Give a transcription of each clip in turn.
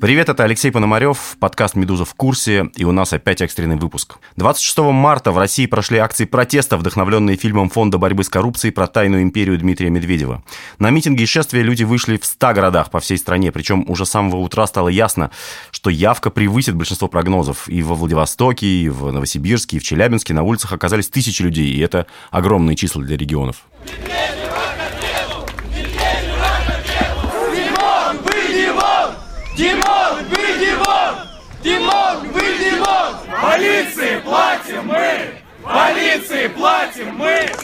Привет, это Алексей Пономарев, подкаст «Медуза в курсе», и у нас опять экстренный выпуск. 26 марта в России прошли акции протеста, вдохновленные фильмом Фонда борьбы с коррупцией про тайную империю Дмитрия Медведева. На митинги и шествия люди вышли в 100 городах по всей стране, причем уже с самого утра стало ясно, что явка превысит большинство прогнозов. И во Владивостоке, и в Новосибирске, и в Челябинске на улицах оказались тысячи людей, и это огромные числа для регионов. Димон, платим мы! Полиции платим мы!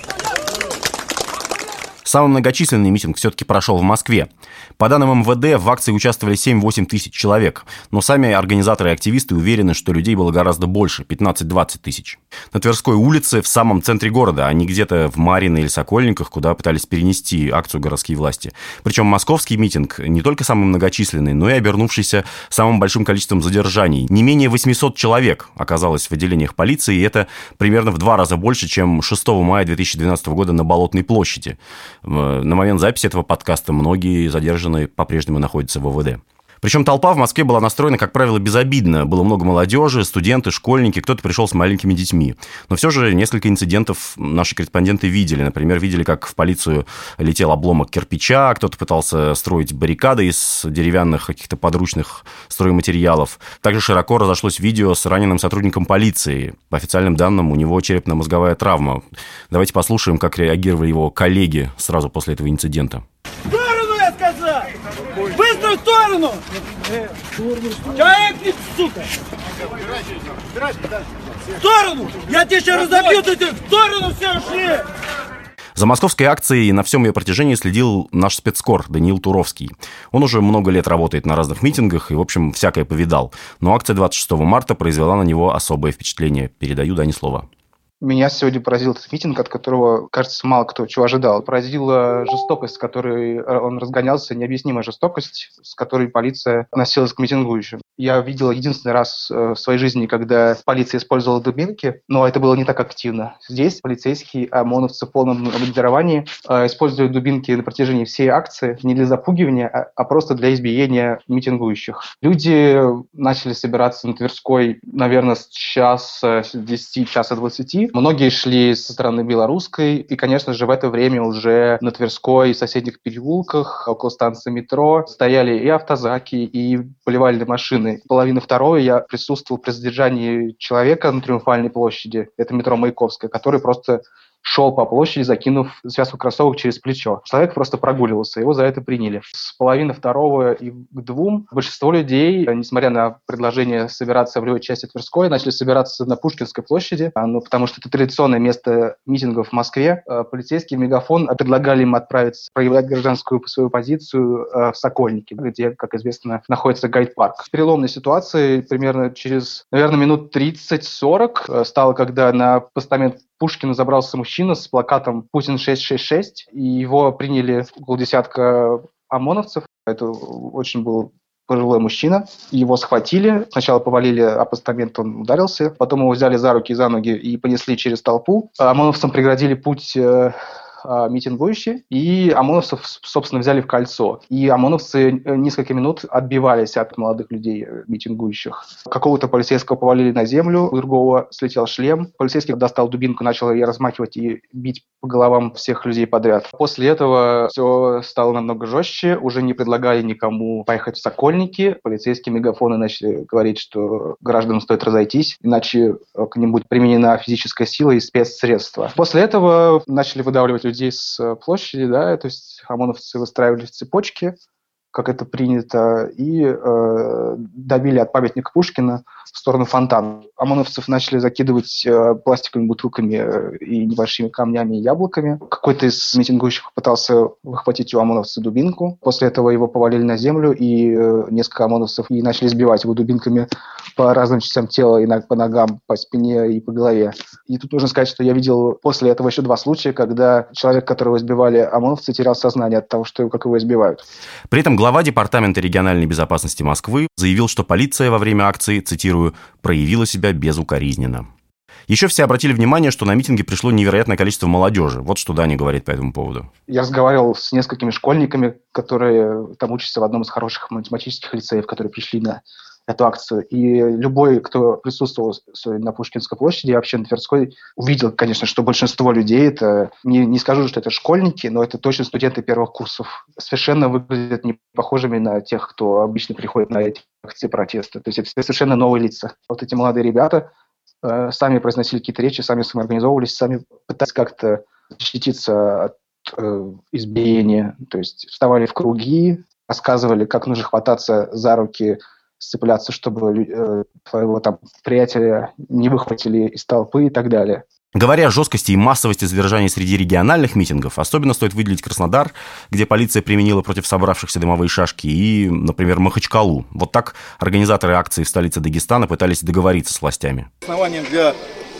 Самый многочисленный митинг все-таки прошел в Москве. По данным МВД, в акции участвовали 7-8 тысяч человек, но сами организаторы и активисты уверены, что людей было гораздо больше – 15-20 тысяч. На Тверской улице, в самом центре города, а не где-то в Марино или Сокольниках, куда пытались перенести акцию городские власти. Причем московский митинг не только самый многочисленный, но и обернувшийся самым большим количеством задержаний. Не менее 800 человек оказалось в отделениях полиции, и это примерно в два раза больше, чем 6 мая 2012 года на Болотной площади. На момент записи этого подкаста многие задержанные по-прежнему находятся в ОВД. Причем толпа в Москве была настроена, как правило, безобидно. Было много молодежи, студенты, школьники, кто-то пришел с маленькими детьми. Но все же несколько инцидентов наши корреспонденты видели. Например, видели, как в полицию летел обломок кирпича, кто-то пытался строить баррикады из деревянных каких-то подручных стройматериалов. Также широко разошлось видео с раненым сотрудником полиции. По официальным данным, у него черепно-мозговая травма. Давайте послушаем, как реагировали его коллеги сразу после этого инцидента в сторону! Человек, сука! В сторону! Я тебе сейчас разобью, ты в сторону все ушли! За московской акцией на всем ее протяжении следил наш спецкор Даниил Туровский. Он уже много лет работает на разных митингах и, в общем, всякое повидал. Но акция 26 марта произвела на него особое впечатление. Передаю Дане слово. Меня сегодня поразил этот митинг, от которого, кажется, мало кто чего ожидал. Поразила жестокость, с которой он разгонялся, необъяснимая жестокость, с которой полиция относилась к митингующим. Я видел единственный раз э, в своей жизни, когда полиция использовала дубинки, но это было не так активно. Здесь полицейские ОМОНовцы в полном обмундировании э, используют дубинки на протяжении всей акции не для запугивания, а, а просто для избиения митингующих. Люди начали собираться на Тверской, наверное, с часа, с 10, часа 20, Многие шли со стороны белорусской, и, конечно же, в это время уже на Тверской и соседних переулках, около станции метро, стояли и автозаки, и поливальные машины. Половина второй я присутствовал при задержании человека на Триумфальной площади, это метро Маяковская, который просто шел по площади, закинув связку кроссовок через плечо. Человек просто прогуливался, его за это приняли. С половины второго и к двум большинство людей, несмотря на предложение собираться в левой части Тверской, начали собираться на Пушкинской площади, а, ну, потому что это традиционное место митингов в Москве. А, полицейский мегафон предлагали им отправиться проявлять гражданскую свою позицию а, в Сокольнике, где, как известно, находится гайд-парк. Переломной ситуации примерно через, наверное, минут 30-40 стало, когда на постамент Пушкина забрался мужчина с плакатом «Путин 666», и его приняли около десятка ОМОНовцев. Это очень был пожилой мужчина. Его схватили. Сначала повалили апостамент, он ударился. Потом его взяли за руки и за ноги и понесли через толпу. ОМОНовцам преградили путь э, а, митингующие, и ОМОНовцев, собственно, взяли в кольцо. И ОМОНовцы э, несколько минут отбивались от молодых людей э, митингующих. Какого-то полицейского повалили на землю, у другого слетел шлем. Полицейский достал дубинку, начал ее размахивать и бить по головам всех людей подряд. После этого все стало намного жестче, уже не предлагали никому поехать в Сокольники. Полицейские мегафоны начали говорить, что гражданам стоит разойтись, иначе э, к ним будет применена физическая сила и спецсредства. После этого начали выдавливать людей с э, площади, да, то есть ОМОНовцы выстраивали цепочки, как это принято, и э, добили от памятника Пушкина в сторону фонтана. ОМОНовцев начали закидывать э, пластиковыми бутылками э, и небольшими камнями и яблоками. Какой-то из митингующих пытался выхватить у ОМОНовца дубинку. После этого его повалили на землю, и э, несколько ОМОНовцев и начали сбивать его дубинками по разным частям тела, и по ногам, по спине и по голове. И тут нужно сказать, что я видел после этого еще два случая, когда человек, которого избивали ОМОНовцы, терял сознание от того, что как его избивают. При этом глава Департамента региональной безопасности Москвы заявил, что полиция во время акции, цитирую, «проявила себя безукоризненно». Еще все обратили внимание, что на митинге пришло невероятное количество молодежи. Вот что Даня говорит по этому поводу. Я разговаривал с несколькими школьниками, которые там учатся в одном из хороших математических лицеев, которые пришли на эту акцию. И любой, кто присутствовал на Пушкинской площади вообще на Тверской, увидел, конечно, что большинство людей, это не, не скажу, что это школьники, но это точно студенты первых курсов. Совершенно выглядят не похожими на тех, кто обычно приходит на эти акции протеста. То есть это совершенно новые лица. Вот эти молодые ребята э, сами произносили какие-то речи, сами самоорганизовывались, сами пытались как-то защититься от э, избиения. То есть вставали в круги, рассказывали, как нужно хвататься за руки сцепляться, чтобы э, твоего там приятеля не выхватили из толпы и так далее. Говоря о жесткости и массовости задержаний среди региональных митингов, особенно стоит выделить Краснодар, где полиция применила против собравшихся дымовые шашки, и, например, Махачкалу. Вот так организаторы акции в столице Дагестана пытались договориться с властями. Основанием для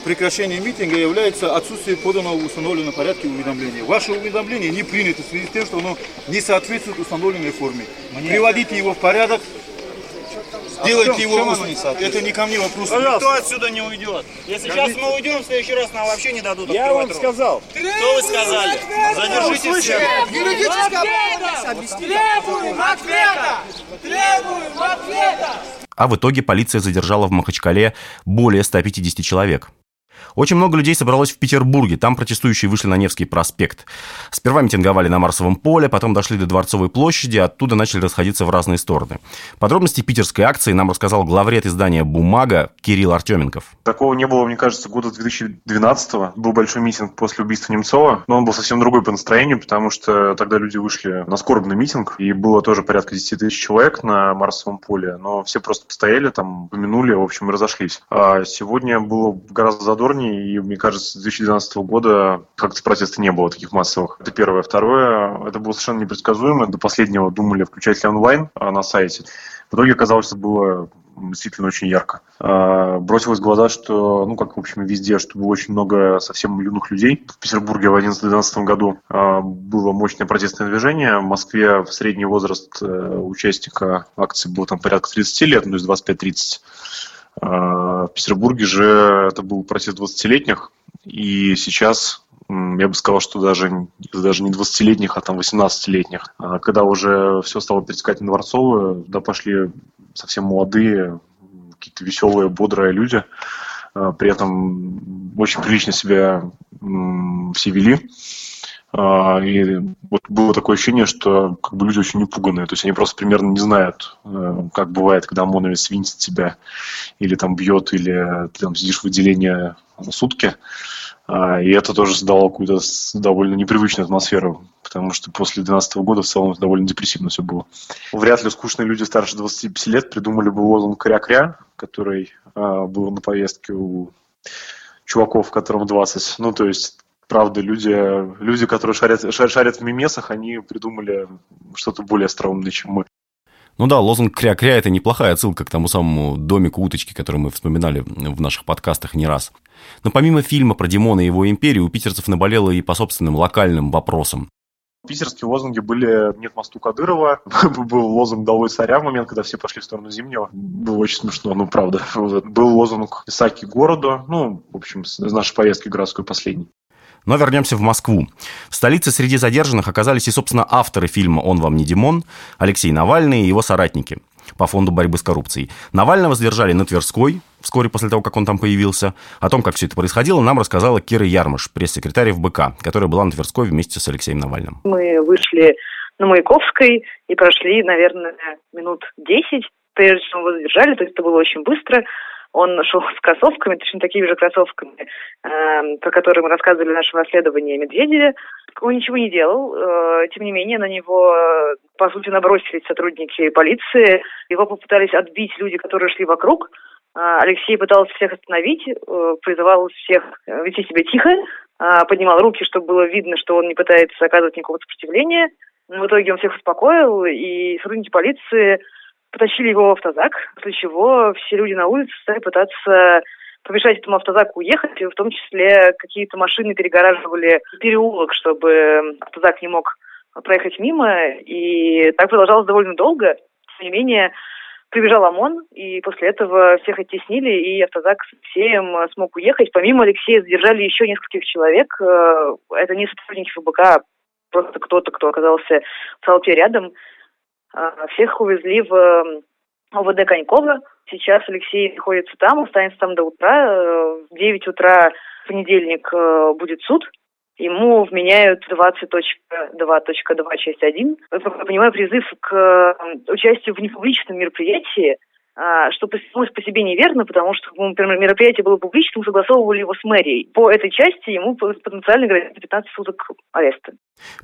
прекращения митинга является отсутствие поданного в установленном порядке уведомления. Ваше уведомление не принято в связи с тем, что оно не соответствует установленной форме. Приводите его в порядок, Сделайте его устно. Это не ко мне вопрос. Никто отсюда не уйдет. Если сейчас мы уйдем, в следующий раз нам вообще не дадут Я вам сказал. Что вы сказали? Задержите всех. Требуем ответа! Требуем ответа! А в итоге полиция задержала в Махачкале более 150 человек. Очень много людей собралось в Петербурге. Там протестующие вышли на Невский проспект. Сперва митинговали на Марсовом поле, потом дошли до Дворцовой площади, оттуда начали расходиться в разные стороны. Подробности питерской акции нам рассказал главред издания «Бумага» Кирилл Артеменков. Такого не было, мне кажется, года 2012-го. Был большой митинг после убийства Немцова, но он был совсем другой по настроению, потому что тогда люди вышли на скорбный митинг, и было тоже порядка 10 тысяч человек на Марсовом поле, но все просто постояли там, помянули, в общем, и разошлись. А сегодня было гораздо задорнее, движений, и мне кажется, с 2012 года как-то протеста не было таких массовых. Это первое. Второе, это было совершенно непредсказуемо. До последнего думали включать ли онлайн а, на сайте. В итоге оказалось, что было действительно очень ярко. А, бросилось в глаза, что, ну, как, в общем, везде, что было очень много совсем юных людей. В Петербурге в 2011-2012 году а, было мощное протестное движение. В Москве в средний возраст э, участника акции был там порядка 30 лет, ну, то есть 25-30. А, в Петербурге же это был протест 20-летних, и сейчас я бы сказал, что даже, даже не 20-летних, а там 18-летних. А когда уже все стало перетекать на Дворцовую, да пошли совсем молодые, какие-то веселые, бодрые люди. А, при этом очень прилично себя все вели. А, и вот было такое ощущение, что как бы люди очень непуганные. То есть они просто примерно не знают, э, как бывает, когда ОМОНовец свинтит тебя или там бьет, или ты там сидишь в отделении сутки. А, и это тоже создало какую-то довольно непривычную атмосферу, потому что после 2012 года в целом довольно депрессивно все было. Вряд ли скучные люди старше 25 лет придумали бы лозунг «кря-кря», который а, был на повестке у чуваков, которым 20. Ну, то есть правда, люди, люди которые шарят, шарят в мемесах, они придумали что-то более остроумное, чем мы. Ну да, лозунг «кря-кря» – это неплохая отсылка к тому самому домику уточки, который мы вспоминали в наших подкастах не раз. Но помимо фильма про Димона и его империю, у питерцев наболело и по собственным локальным вопросам. Питерские лозунги были «Нет мосту Кадырова», был лозунг «Долой царя» в момент, когда все пошли в сторону Зимнего. Было очень смешно, ну правда. Был лозунг «Исаки городу», ну, в общем, из нашей поездки городской последний. Но вернемся в Москву. В столице среди задержанных оказались и, собственно, авторы фильма «Он вам не Димон», Алексей Навальный и его соратники по фонду борьбы с коррупцией. Навального задержали на Тверской, вскоре после того, как он там появился. О том, как все это происходило, нам рассказала Кира Ярмыш, пресс-секретарь ФБК, которая была на Тверской вместе с Алексеем Навальным. Мы вышли на Маяковской и прошли, наверное, минут 10, прежде чем его задержали, то есть это было очень быстро. Он шел с кроссовками, точно такими же кроссовками, э, про которые мы рассказывали в нашем расследовании Медведеве. Он ничего не делал. Э, тем не менее, на него, по сути, набросились сотрудники полиции. Его попытались отбить люди, которые шли вокруг. Э, Алексей пытался всех остановить, э, призывал всех вести себя тихо, э, поднимал руки, чтобы было видно, что он не пытается оказывать никакого сопротивления. В итоге он всех успокоил, и сотрудники полиции потащили его в автозак, после чего все люди на улице стали пытаться помешать этому автозаку уехать, и в том числе какие-то машины перегораживали переулок, чтобы автозак не мог проехать мимо, и так продолжалось довольно долго. Тем не менее, прибежал ОМОН, и после этого всех оттеснили, и автозак с Алексеем смог уехать. Помимо Алексея задержали еще нескольких человек. Это не сотрудники ФБК, а просто кто-то, кто оказался в толпе рядом. Всех увезли в ОВД Конькова. Сейчас Алексей находится там, останется там до утра. Э, в 9 утра в понедельник э, будет суд. Ему вменяют 20.2.2 часть 1. Я понимаю, призыв к э, участию в непубличном мероприятии а, что по, по себе неверно, потому что, например, мероприятие было публичным, согласовывали его с мэрией. По этой части ему потенциально грозит 15 суток ареста.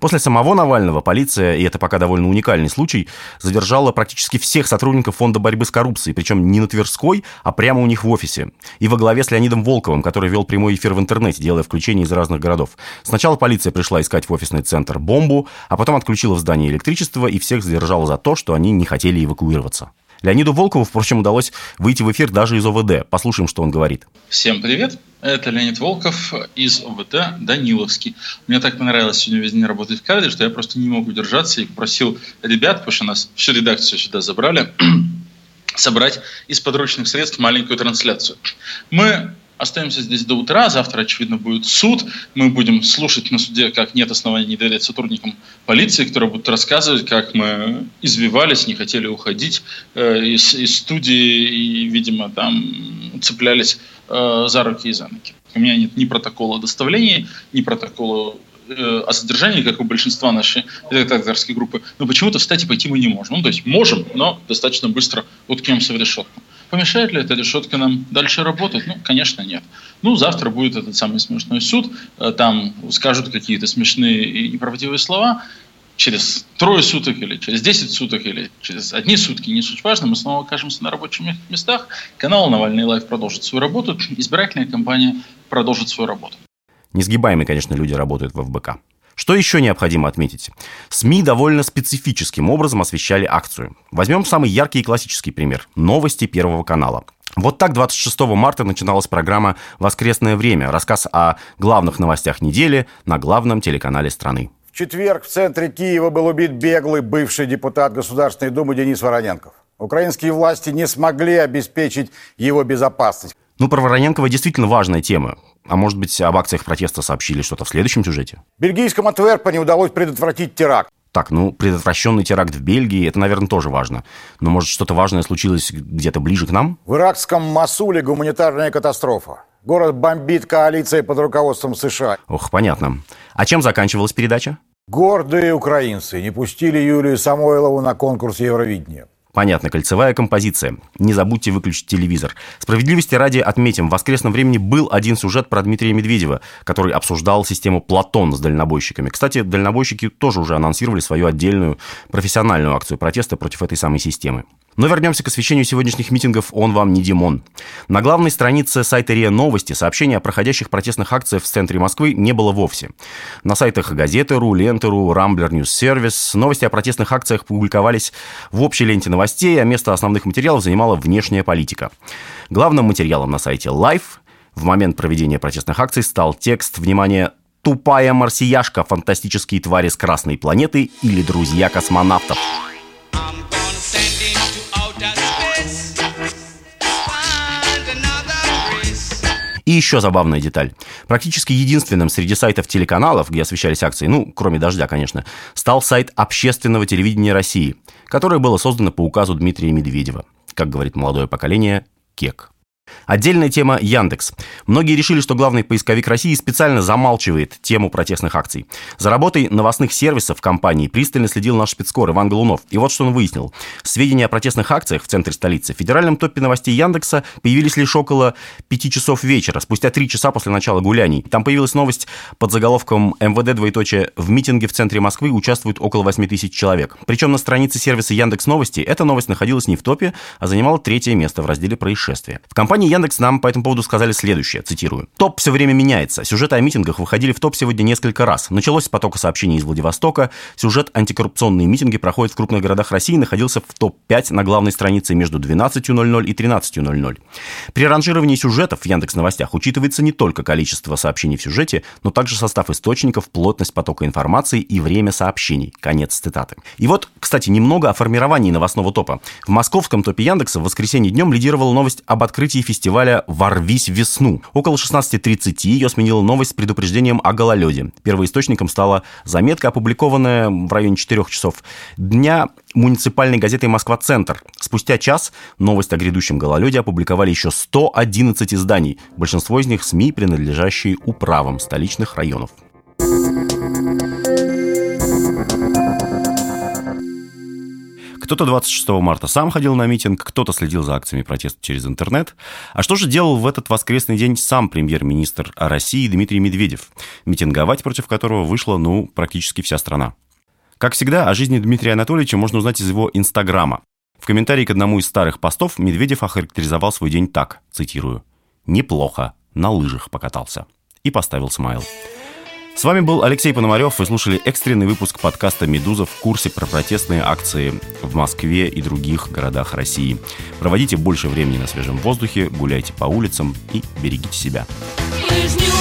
После самого Навального полиция, и это пока довольно уникальный случай, задержала практически всех сотрудников Фонда борьбы с коррупцией, причем не на Тверской, а прямо у них в офисе. И во главе с Леонидом Волковым, который вел прямой эфир в интернете, делая включения из разных городов. Сначала полиция пришла искать в офисный центр бомбу, а потом отключила в здании электричество и всех задержала за то, что они не хотели эвакуироваться. Леониду Волкову, впрочем, удалось выйти в эфир даже из ОВД. Послушаем, что он говорит. Всем привет. Это Леонид Волков из ОВД Даниловский. Мне так понравилось сегодня весь день работать в кадре, что я просто не мог удержаться и попросил ребят, потому что нас всю редакцию сюда забрали, собрать из подручных средств маленькую трансляцию. Мы остаемся здесь до утра. Завтра, очевидно, будет суд. Мы будем слушать на суде, как нет оснований не доверять сотрудникам полиции, которые будут рассказывать, как мы извивались, не хотели уходить э, из, из студии и, видимо, там цеплялись э, за руки и за ноги. У меня нет ни протокола доставления, ни протокола э, о содержании, как у большинства нашей редакторской группы, но почему-то встать и пойти мы не можем. Ну, то есть можем, но достаточно быстро уткнемся в решетку. Помешает ли эта решетка нам дальше работать? Ну, конечно, нет. Ну, завтра будет этот самый смешной суд, э, там скажут какие-то смешные и неправдивые слова, через трое суток или через 10 суток или через одни сутки, не суть важно, мы снова окажемся на рабочих местах. Канал Навальный Лайв продолжит свою работу, избирательная кампания продолжит свою работу. Несгибаемые, конечно, люди работают в ФБК. Что еще необходимо отметить? СМИ довольно специфическим образом освещали акцию. Возьмем самый яркий и классический пример – новости Первого канала. Вот так 26 марта начиналась программа «Воскресное время», рассказ о главных новостях недели на главном телеканале страны. В четверг в центре Киева был убит беглый бывший депутат Государственной Думы Денис Вороненков. Украинские власти не смогли обеспечить его безопасность. Ну, про Вороненкова действительно важная тема. А может быть, об акциях протеста сообщили что-то в следующем сюжете? Бельгийскому Антверпене удалось предотвратить теракт. Так, ну, предотвращенный теракт в Бельгии, это, наверное, тоже важно. Но, может, что-то важное случилось где-то ближе к нам? В иракском Масуле гуманитарная катастрофа. Город бомбит коалиция под руководством США. Ох, понятно. А чем заканчивалась передача? Гордые украинцы не пустили Юлию Самойлову на конкурс Евровидения. Понятно, кольцевая композиция. Не забудьте выключить телевизор. Справедливости ради отметим, в воскресном времени был один сюжет про Дмитрия Медведева, который обсуждал систему Платон с дальнобойщиками. Кстати, дальнобойщики тоже уже анонсировали свою отдельную профессиональную акцию протеста против этой самой системы. Но вернемся к освещению сегодняшних митингов «Он вам не Димон». На главной странице сайта РИА Новости сообщения о проходящих протестных акциях в центре Москвы не было вовсе. На сайтах Газеты.ру, Ленты.ру, Rambler News Service новости о протестных акциях публиковались в общей ленте новостей, а место основных материалов занимала внешняя политика. Главным материалом на сайте Life в момент проведения протестных акций стал текст, внимание, «Тупая марсияшка. Фантастические твари с красной планеты» или «Друзья космонавтов». И еще забавная деталь. Практически единственным среди сайтов телеканалов, где освещались акции, ну, кроме «Дождя», конечно, стал сайт общественного телевидения России, которое было создано по указу Дмитрия Медведева. Как говорит молодое поколение, КЕК. Отдельная тема Яндекс. Многие решили, что главный поисковик России специально замалчивает тему протестных акций. За работой новостных сервисов компании пристально следил наш спецкор Иван Голунов. И вот что он выяснил. Сведения о протестных акциях в центре столицы в федеральном топе новостей Яндекса появились лишь около 5 часов вечера, спустя 3 часа после начала гуляний. Там появилась новость под заголовком «МВД двоеточие в митинге в центре Москвы участвует около 8 тысяч человек». Причем на странице сервиса Яндекс Новости эта новость находилась не в топе, а занимала третье место в разделе происшествия. В компании компании Яндекс нам по этому поводу сказали следующее, цитирую. «Топ все время меняется. Сюжеты о митингах выходили в топ сегодня несколько раз. Началось с потока сообщений из Владивостока. Сюжет антикоррупционные митинги проходят в крупных городах России находился в топ-5 на главной странице между 12.00 и 13.00. При ранжировании сюжетов в Яндекс Новостях учитывается не только количество сообщений в сюжете, но также состав источников, плотность потока информации и время сообщений. Конец цитаты. И вот, кстати, немного о формировании новостного топа. В московском топе Яндекса в воскресенье днем лидировала новость об открытии фестиваля «Ворвись весну». Около 16.30 ее сменила новость с предупреждением о гололеде. Первоисточником стала заметка, опубликованная в районе 4 часов дня муниципальной газетой «Москва-центр». Спустя час новость о грядущем гололеде опубликовали еще 111 изданий. Большинство из них СМИ, принадлежащие управам столичных районов. Кто-то 26 марта сам ходил на митинг, кто-то следил за акциями протеста через интернет. А что же делал в этот воскресный день сам премьер-министр России Дмитрий Медведев, митинговать против которого вышла, ну, практически вся страна? Как всегда, о жизни Дмитрия Анатольевича можно узнать из его Инстаграма. В комментарии к одному из старых постов Медведев охарактеризовал свой день так, цитирую, «Неплохо, на лыжах покатался». И поставил смайл. С вами был Алексей Пономарев. Вы слушали экстренный выпуск подкаста «Медуза» в курсе про протестные акции в Москве и других городах России. Проводите больше времени на свежем воздухе, гуляйте по улицам и берегите себя. Лыжню.